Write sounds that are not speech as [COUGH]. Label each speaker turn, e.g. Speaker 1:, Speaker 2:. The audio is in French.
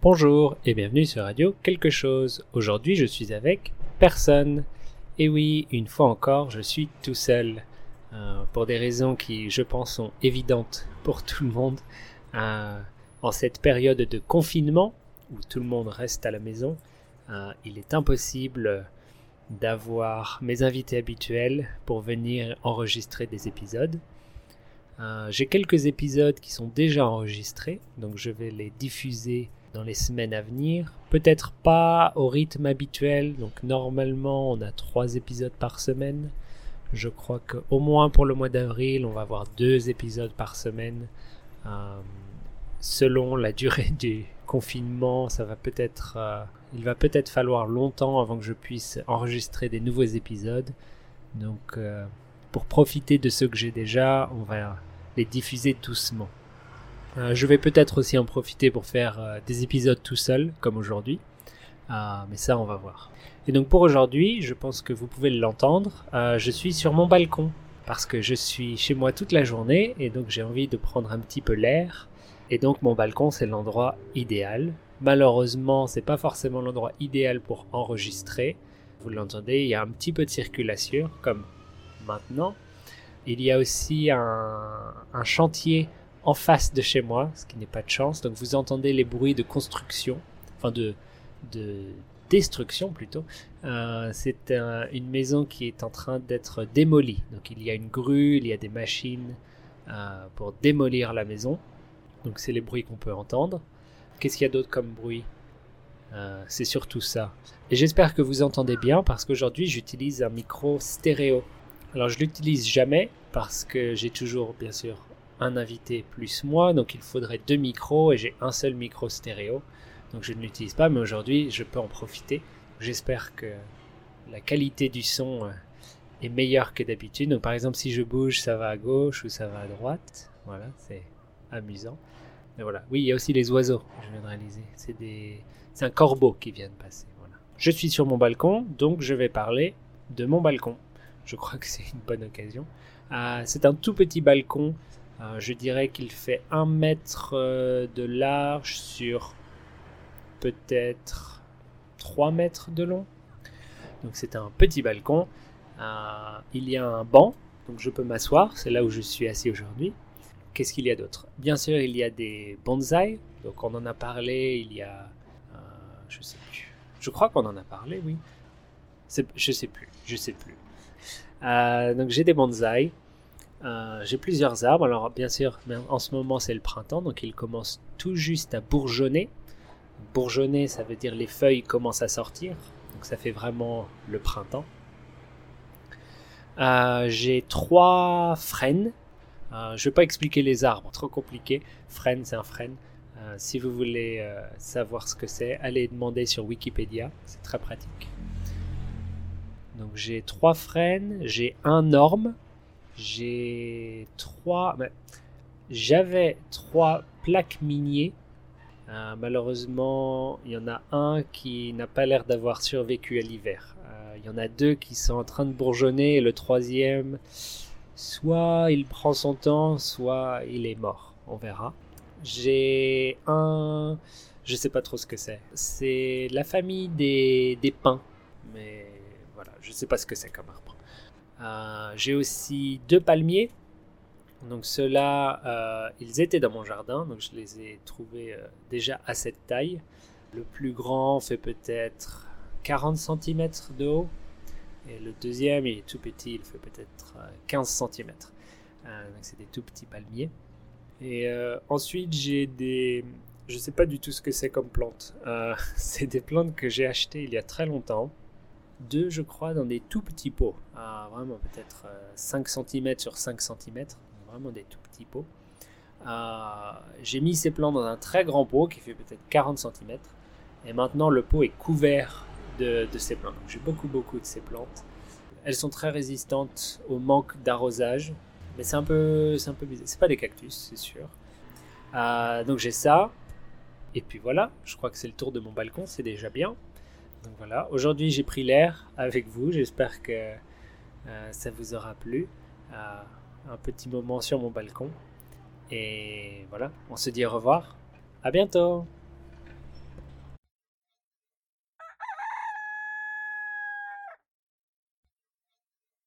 Speaker 1: Bonjour et bienvenue sur Radio Quelque chose. Aujourd'hui je suis avec personne. Et oui, une fois encore, je suis tout seul. Euh, pour des raisons qui, je pense, sont évidentes pour tout le monde. Euh, en cette période de confinement, où tout le monde reste à la maison, euh, il est impossible d'avoir mes invités habituels pour venir enregistrer des épisodes. J'ai quelques épisodes qui sont déjà enregistrés, donc je vais les diffuser dans les semaines à venir. Peut-être pas au rythme habituel, donc normalement on a trois épisodes par semaine. Je crois qu'au moins pour le mois d'avril, on va avoir deux épisodes par semaine. Euh, selon la durée [LAUGHS] du confinement, ça va peut-être, euh, il va peut-être falloir longtemps avant que je puisse enregistrer des nouveaux épisodes. Donc, euh, pour profiter de ceux que j'ai déjà, on va les diffuser doucement. Euh, je vais peut-être aussi en profiter pour faire euh, des épisodes tout seul, comme aujourd'hui. Ah, mais ça, on va voir. Et donc pour aujourd'hui, je pense que vous pouvez l'entendre, euh, je suis sur mon balcon. Parce que je suis chez moi toute la journée et donc j'ai envie de prendre un petit peu l'air. Et donc mon balcon, c'est l'endroit idéal. Malheureusement, c'est pas forcément l'endroit idéal pour enregistrer. Vous l'entendez, il y a un petit peu de circulation, comme maintenant. Il y a aussi un chantier en face de chez moi, ce qui n'est pas de chance. Donc vous entendez les bruits de construction, enfin de, de destruction plutôt. Euh, c'est une maison qui est en train d'être démolie. Donc il y a une grue, il y a des machines euh, pour démolir la maison. Donc c'est les bruits qu'on peut entendre. Qu'est-ce qu'il y a d'autre comme bruit? Euh, C'est surtout ça. Et j'espère que vous entendez bien parce qu'aujourd'hui j'utilise un micro stéréo. Alors je l'utilise jamais parce que j'ai toujours bien sûr un invité plus moi, donc il faudrait deux micros et j'ai un seul micro stéréo. Donc je ne l'utilise pas, mais aujourd'hui je peux en profiter. J'espère que la qualité du son euh, est meilleure que d'habitude. Donc par exemple si je bouge, ça va à gauche ou ça va à droite. Voilà, c'est amusant. Mais voilà, oui, il y a aussi les oiseaux. Je viens de réaliser. C'est des, c'est un corbeau qui vient de passer. Voilà. Je suis sur mon balcon, donc je vais parler de mon balcon. Je crois que c'est une bonne occasion. Euh, c'est un tout petit balcon je dirais qu'il fait un mètre euh, de large sur peut-être 3 mètres de long. Donc c'est un petit balcon. Euh, il y a un banc, donc je peux m'asseoir. C'est là où je suis assis aujourd'hui. Qu'est-ce qu'il y a d'autre? Bien sûr, il y a des bonsaïs. Donc on en a parlé il y a... je sais plus. Je crois qu'on en a parlé, oui. Je sais plus. Je sais plus. donc j'ai des bonsaïs. Euh, j'ai plusieurs arbres. Alors, bien sûr, en ce moment, c'est le printemps, donc ils commencent tout juste à bourgeonner. Bourgeonner, ça veut dire les feuilles commencent à sortir. Donc, ça fait vraiment le printemps. Euh, j'ai trois frênes. Euh, je ne vais pas expliquer les arbres, trop compliqué. Frêne, c'est un frêne. si vous voulez savoir ce que c'est, allez demander sur Wikipédia. C'est très pratique. Donc, j'ai trois frênes. J'ai un orme j'ai trois. J'avais trois plaques miniers. Euh, malheureusement, il y en a un qui n'a pas l'air d'avoir survécu à l'hiver. Euh, il y en a deux qui sont en train de bourgeonner et le troisième, soit il prend son temps, soit il est mort. On verra. J'ai un. Je sais pas trop ce que c'est. C'est la famille des, des pins. Mais voilà, je sais pas ce que c'est comme arbre. Euh, j'ai aussi deux palmiers. Donc ceux-là, euh, ils étaient dans mon jardin, donc je les ai trouvés euh, déjà à cette taille. Le plus grand fait peut-être 40 cm de haut. Et le deuxième, il est tout petit, il fait peut-être 15 cm. donc c'est des tout petits palmiers. Et ensuite, j'ai des... Je ne sais pas du tout ce que c'est comme plante. [LAUGHS] c'est des plantes que j'ai achetées il y a très longtemps deux, je crois, dans des tout petits pots. Ah, vraiment, peut-être 5 euh, cm sur 5 cm. Vraiment des tout petits pots. Ah, j'ai mis ces plantes dans un très grand pot qui fait peut-être 40 cm. Et maintenant, le pot est couvert de, ces plantes. J'ai beaucoup, beaucoup de ces plantes. Elles sont très résistantes au manque d'arrosage. Mais c'est un peu, c'est un peu bizarre. C'est pas des cactus, c'est sûr. Ah, donc j'ai ça. Et puis voilà, je crois que c'est le tour de mon balcon, c'est déjà bien. Donc voilà, aujourd'hui j'ai pris l'air avec vous, j'espère que euh, ça vous aura plu. Euh, un petit moment sur mon balcon. Et voilà, on se dit au revoir. À bientôt